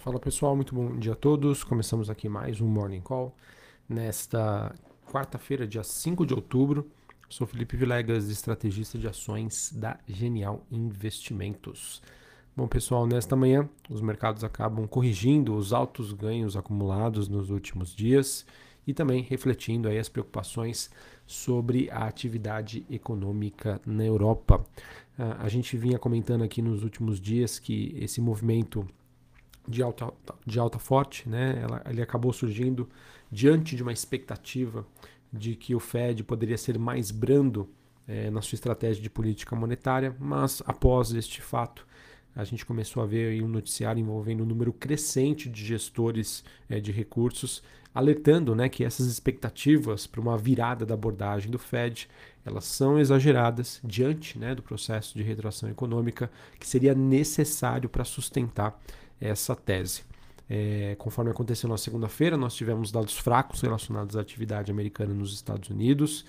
Fala pessoal, muito bom dia a todos. Começamos aqui mais um Morning Call nesta quarta-feira, dia 5 de outubro. Sou Felipe Vilegas, estrategista de ações da Genial Investimentos. Bom, pessoal, nesta manhã os mercados acabam corrigindo os altos ganhos acumulados nos últimos dias e também refletindo aí as preocupações sobre a atividade econômica na Europa. Ah, a gente vinha comentando aqui nos últimos dias que esse movimento de alta, de alta forte, né? Ela, ele acabou surgindo diante de uma expectativa de que o Fed poderia ser mais brando é, na sua estratégia de política monetária, mas após este fato, a gente começou a ver um noticiário envolvendo um número crescente de gestores é, de recursos, alertando né, que essas expectativas para uma virada da abordagem do Fed elas são exageradas diante né, do processo de retração econômica que seria necessário para sustentar essa tese. É, conforme aconteceu na segunda-feira, nós tivemos dados fracos relacionados à atividade americana nos Estados Unidos.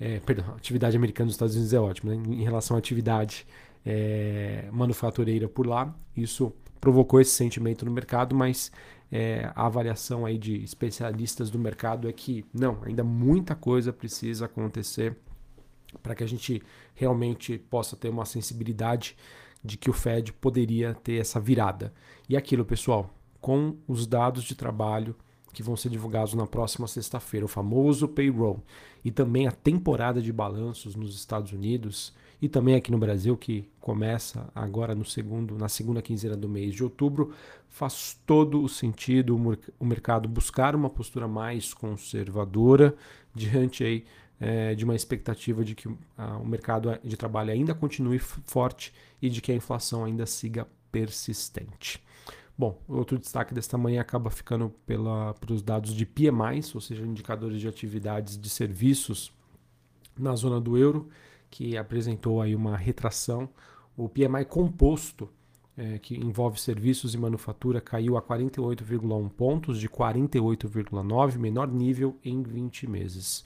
É, perdão, atividade americana nos Estados Unidos é ótimo, né? em relação à atividade é, manufatureira por lá, isso provocou esse sentimento no mercado, mas é, a avaliação aí de especialistas do mercado é que não, ainda muita coisa precisa acontecer para que a gente realmente possa ter uma sensibilidade de que o Fed poderia ter essa virada. E aquilo, pessoal, com os dados de trabalho que vão ser divulgados na próxima sexta-feira, o famoso payroll, e também a temporada de balanços nos Estados Unidos e também aqui no Brasil, que começa agora no segundo, na segunda quinzena do mês de outubro, faz todo o sentido o mercado buscar uma postura mais conservadora diante aí é, de uma expectativa de que ah, o mercado de trabalho ainda continue forte e de que a inflação ainda siga persistente. Bom, outro destaque desta manhã acaba ficando pela, pelos dados de PMI, ou seja, indicadores de atividades de serviços na zona do euro, que apresentou aí uma retração. O PMI composto, é, que envolve serviços e manufatura, caiu a 48,1 pontos, de 48,9, menor nível em 20 meses.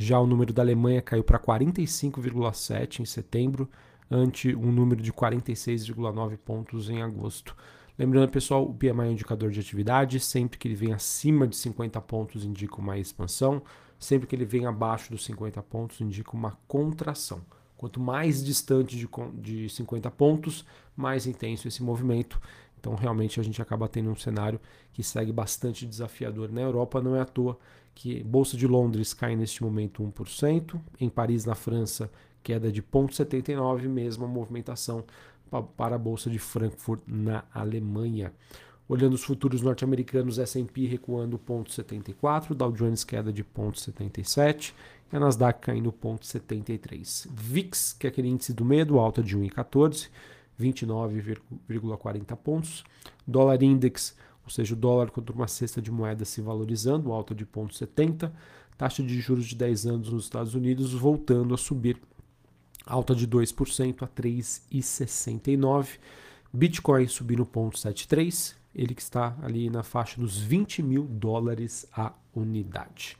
Já o número da Alemanha caiu para 45,7 em setembro, ante um número de 46,9 pontos em agosto. Lembrando, pessoal, o PMI é um indicador de atividade, sempre que ele vem acima de 50 pontos indica uma expansão, sempre que ele vem abaixo dos 50 pontos indica uma contração. Quanto mais distante de, de 50 pontos, mais intenso esse movimento. Então, realmente, a gente acaba tendo um cenário que segue bastante desafiador na Europa. Não é à toa que Bolsa de Londres cai neste momento 1%, em Paris, na França, queda de 0,79%, mesma movimentação para a Bolsa de Frankfurt, na Alemanha. Olhando os futuros norte-americanos, S&P recuando 0,74, Dow Jones queda de 0,77 e a Nasdaq caindo 0,73. VIX, que é aquele índice do medo, alta de 1,14, 29,40 pontos. Dólar Index ou seja, o dólar contra uma cesta de moedas se valorizando, alta de 0,70, taxa de juros de 10 anos nos Estados Unidos voltando a subir, alta de 2% a 3,69, Bitcoin subindo 0,73, ele que está ali na faixa dos 20 mil dólares a unidade.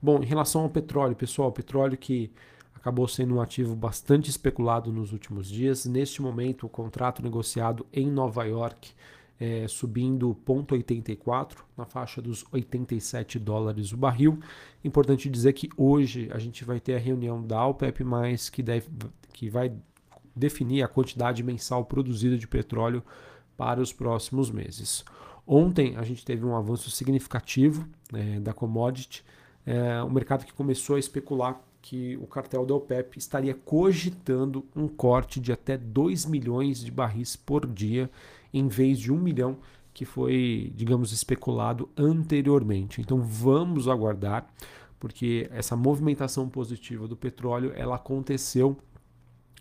Bom, em relação ao petróleo, pessoal, petróleo que acabou sendo um ativo bastante especulado nos últimos dias. Neste momento, o contrato negociado em Nova York é, subindo 0,84 na faixa dos 87 dólares o barril. Importante dizer que hoje a gente vai ter a reunião da OPEP+, que, deve, que vai definir a quantidade mensal produzida de petróleo para os próximos meses. Ontem a gente teve um avanço significativo é, da commodity, é, o mercado que começou a especular que o cartel da OPEP estaria cogitando um corte de até 2 milhões de barris por dia em vez de um milhão que foi, digamos, especulado anteriormente. Então vamos aguardar, porque essa movimentação positiva do petróleo ela aconteceu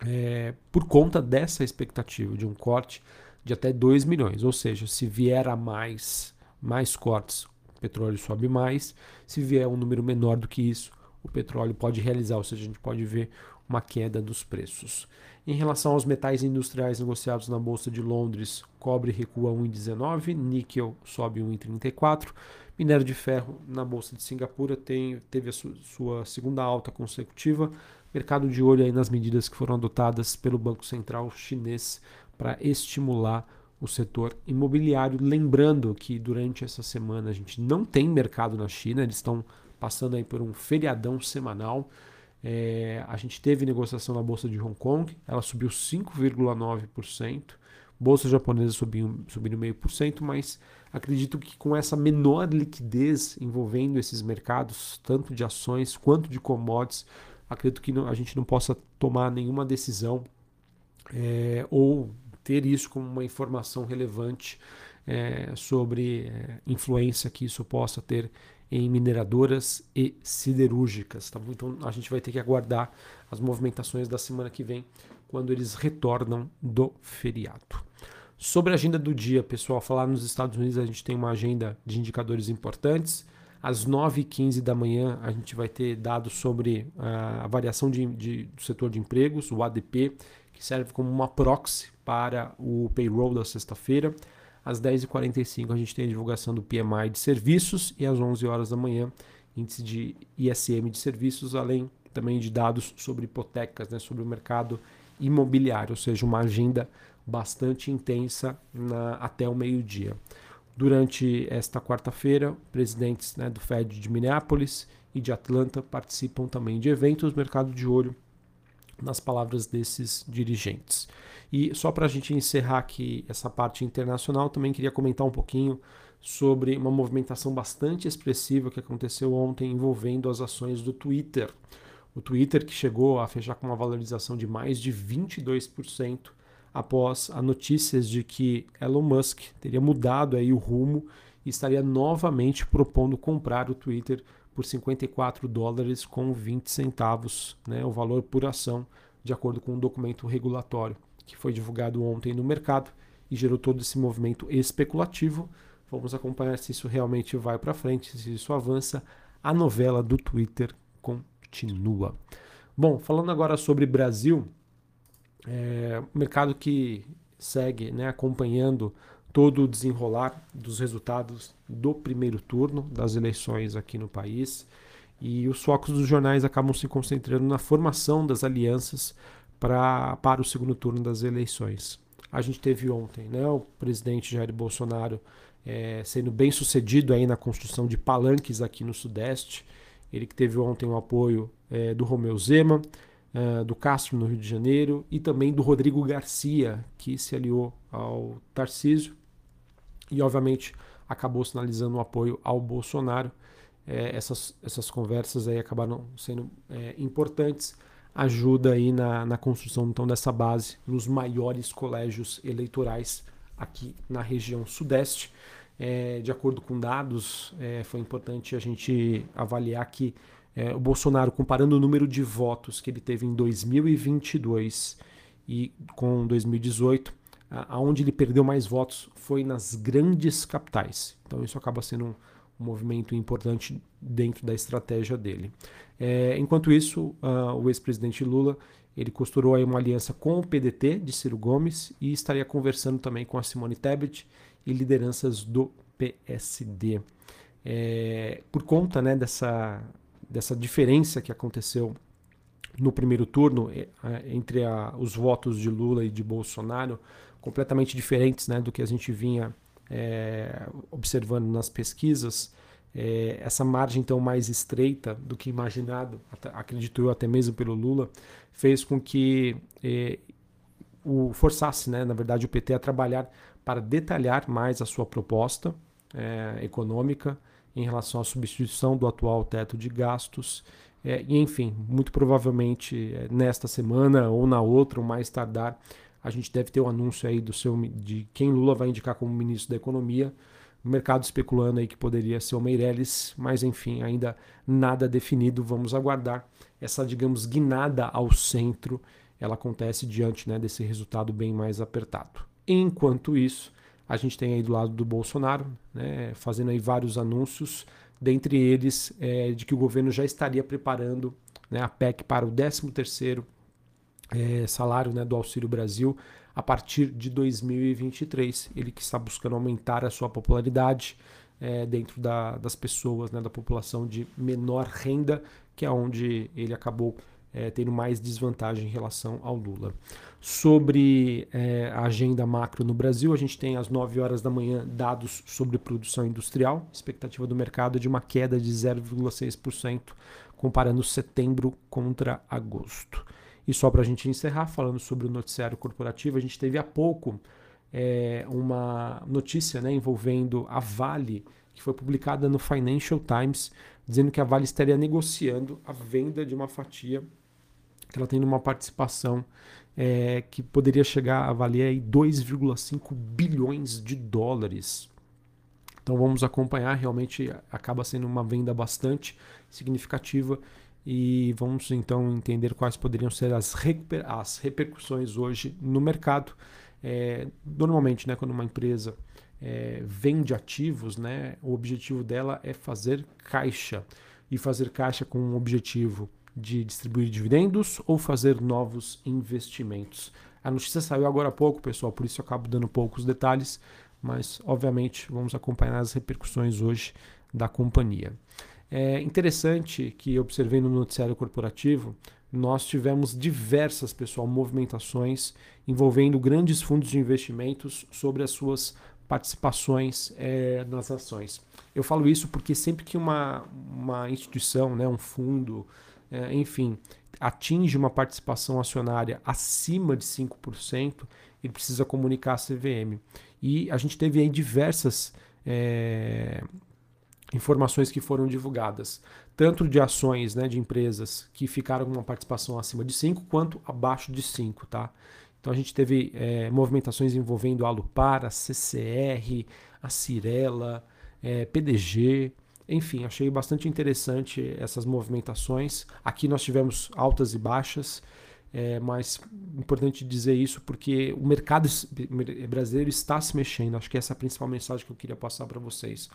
é, por conta dessa expectativa de um corte de até 2 milhões. Ou seja, se vier a mais, mais cortes, o petróleo sobe mais. Se vier um número menor do que isso, o petróleo pode realizar, ou seja, a gente pode ver uma queda dos preços. Em relação aos metais industriais negociados na Bolsa de Londres, cobre recua 1,19, níquel sobe 1,34, minério de ferro na Bolsa de Singapura tem, teve a su, sua segunda alta consecutiva, mercado de olho aí nas medidas que foram adotadas pelo Banco Central chinês para estimular o setor imobiliário. Lembrando que durante essa semana a gente não tem mercado na China, eles estão passando aí por um feriadão semanal. É, a gente teve negociação na bolsa de Hong Kong, ela subiu 5,9%. Bolsa japonesa subiu, meio por cento, mas acredito que com essa menor liquidez envolvendo esses mercados, tanto de ações quanto de commodities, acredito que não, a gente não possa tomar nenhuma decisão é, ou ter isso como uma informação relevante é, sobre é, influência que isso possa ter em mineradoras e siderúrgicas. Tá? Então a gente vai ter que aguardar as movimentações da semana que vem, quando eles retornam do feriado. Sobre a agenda do dia, pessoal, falar nos Estados Unidos a gente tem uma agenda de indicadores importantes. Às 9h15 da manhã a gente vai ter dados sobre uh, a variação de, de, do setor de empregos, o ADP, que serve como uma proxy para o payroll da sexta-feira. Às 10h45 a gente tem a divulgação do PMI de serviços e às 11 horas da manhã índice de ISM de serviços, além também de dados sobre hipotecas, né, sobre o mercado imobiliário, ou seja, uma agenda bastante intensa na, até o meio-dia. Durante esta quarta-feira, presidentes né, do Fed de Minneapolis e de Atlanta participam também de eventos, mercado de olho nas palavras desses dirigentes. E só para a gente encerrar aqui essa parte internacional, também queria comentar um pouquinho sobre uma movimentação bastante expressiva que aconteceu ontem envolvendo as ações do Twitter. O Twitter que chegou a fechar com uma valorização de mais de 22% após as notícias de que Elon Musk teria mudado aí o rumo e estaria novamente propondo comprar o Twitter por 54 dólares com 20 centavos, né, o valor por ação, de acordo com um documento regulatório que foi divulgado ontem no mercado e gerou todo esse movimento especulativo. Vamos acompanhar se isso realmente vai para frente, se isso avança. A novela do Twitter continua. Bom, falando agora sobre Brasil, é, mercado que segue né, acompanhando todo o desenrolar dos resultados do primeiro turno das eleições aqui no país. E os focos dos jornais acabam se concentrando na formação das alianças pra, para o segundo turno das eleições. A gente teve ontem né, o presidente Jair Bolsonaro é, sendo bem sucedido aí na construção de palanques aqui no Sudeste. Ele que teve ontem o apoio é, do Romeu Zema, é, do Castro no Rio de Janeiro e também do Rodrigo Garcia, que se aliou ao Tarcísio e, obviamente, acabou sinalizando o apoio ao Bolsonaro. É, essas, essas conversas aí acabaram sendo é, importantes ajuda aí na, na construção então dessa base nos maiores colégios eleitorais aqui na região sudeste. É, de acordo com dados, é, foi importante a gente avaliar que é, o Bolsonaro, comparando o número de votos que ele teve em 2022 e com 2018, aonde ele perdeu mais votos foi nas grandes capitais. Então isso acaba sendo um, um movimento importante dentro da estratégia dele. É, enquanto isso, uh, o ex-presidente Lula ele costurou aí uma aliança com o PDT de Ciro Gomes e estaria conversando também com a Simone Tebet e lideranças do PSD. É, por conta né, dessa, dessa diferença que aconteceu no primeiro turno é, entre a, os votos de Lula e de Bolsonaro, completamente diferentes né, do que a gente vinha é, observando nas pesquisas, é, essa margem então mais estreita do que imaginado, até, acredito eu até mesmo pelo Lula, fez com que é, o forçasse, né, na verdade, o PT a trabalhar para detalhar mais a sua proposta é, econômica em relação à substituição do atual teto de gastos. É, e enfim, muito provavelmente é, nesta semana ou na outra, ou mais tardar, a gente deve ter o um anúncio aí do seu, de quem Lula vai indicar como ministro da Economia. O mercado especulando aí que poderia ser o Meirelles, mas enfim, ainda nada definido. Vamos aguardar essa, digamos, guinada ao centro. Ela acontece diante né, desse resultado bem mais apertado. Enquanto isso, a gente tem aí do lado do Bolsonaro, né, fazendo aí vários anúncios, dentre eles é, de que o governo já estaria preparando né, a PEC para o 13 terceiro é, salário né, do Auxílio Brasil a partir de 2023. Ele que está buscando aumentar a sua popularidade é, dentro da, das pessoas, né, da população de menor renda, que é onde ele acabou é, tendo mais desvantagem em relação ao Lula. Sobre é, a agenda macro no Brasil, a gente tem às 9 horas da manhã dados sobre produção industrial, expectativa do mercado é de uma queda de 0,6%, comparando setembro contra agosto. E só para a gente encerrar, falando sobre o noticiário corporativo, a gente teve há pouco é, uma notícia né, envolvendo a Vale, que foi publicada no Financial Times, dizendo que a Vale estaria negociando a venda de uma fatia que ela tem uma participação é, que poderia chegar a valer 2,5 bilhões de dólares. Então vamos acompanhar, realmente acaba sendo uma venda bastante significativa e vamos então entender quais poderiam ser as, as repercussões hoje no mercado. É, normalmente, né, quando uma empresa é, vende ativos, né, o objetivo dela é fazer caixa. E fazer caixa com o objetivo de distribuir dividendos ou fazer novos investimentos. A notícia saiu agora há pouco, pessoal, por isso eu acabo dando poucos detalhes, mas obviamente vamos acompanhar as repercussões hoje da companhia. É interessante que, observei no noticiário corporativo, nós tivemos diversas, pessoal, movimentações envolvendo grandes fundos de investimentos sobre as suas participações é, nas ações. Eu falo isso porque sempre que uma, uma instituição, né, um fundo, é, enfim, atinge uma participação acionária acima de 5%, ele precisa comunicar a CVM. E a gente teve aí diversas é, informações que foram divulgadas, tanto de ações né, de empresas que ficaram com uma participação acima de 5, quanto abaixo de 5, tá? Então a gente teve é, movimentações envolvendo a Lupar, a CCR, a Cirela, é, PDG, enfim, achei bastante interessante essas movimentações. Aqui nós tivemos altas e baixas, é, mas importante dizer isso porque o mercado brasileiro está se mexendo. Acho que essa é a principal mensagem que eu queria passar para vocês.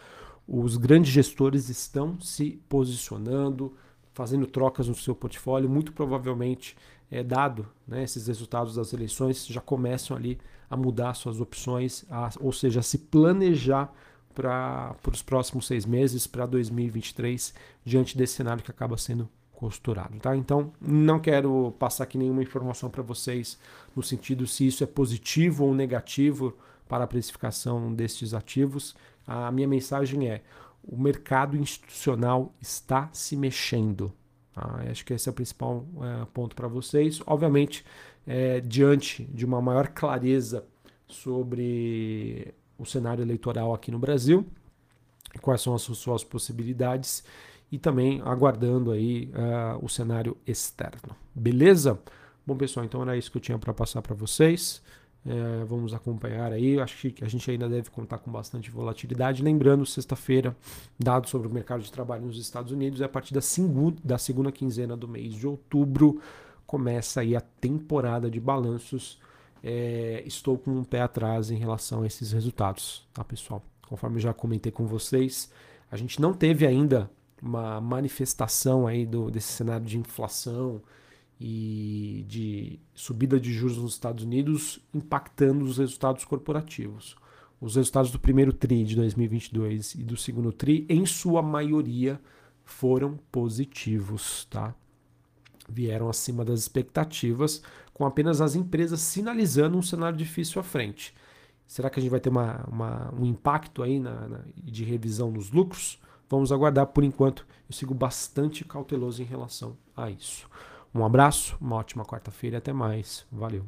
Os grandes gestores estão se posicionando, fazendo trocas no seu portfólio, muito provavelmente é, dado né, esses resultados das eleições, já começam ali a mudar suas opções, a, ou seja, a se planejar para os próximos seis meses, para 2023, diante desse cenário que acaba sendo costurado. Tá? Então, não quero passar aqui nenhuma informação para vocês no sentido se isso é positivo ou negativo para a precificação destes ativos. A minha mensagem é: o mercado institucional está se mexendo. Ah, acho que esse é o principal é, ponto para vocês. Obviamente, é, diante de uma maior clareza sobre o cenário eleitoral aqui no Brasil, quais são as suas possibilidades e também aguardando aí uh, o cenário externo. Beleza? Bom, pessoal, então era isso que eu tinha para passar para vocês. É, vamos acompanhar aí. Acho que a gente ainda deve contar com bastante volatilidade. Lembrando, sexta-feira, dados sobre o mercado de trabalho nos Estados Unidos, é a partir da, segunda, da segunda quinzena do mês de outubro começa aí a temporada de balanços. É, estou com um pé atrás em relação a esses resultados, tá, pessoal? Conforme já comentei com vocês, a gente não teve ainda uma manifestação aí do, desse cenário de inflação e de subida de juros nos Estados Unidos impactando os resultados corporativos. Os resultados do primeiro TRI de 2022 e do segundo TRI, em sua maioria, foram positivos, tá? Vieram acima das expectativas, com apenas as empresas sinalizando um cenário difícil à frente. Será que a gente vai ter uma, uma um impacto aí na, na, de revisão nos lucros? Vamos aguardar. Por enquanto, eu sigo bastante cauteloso em relação a isso. Um abraço, uma ótima quarta-feira e até mais. Valeu.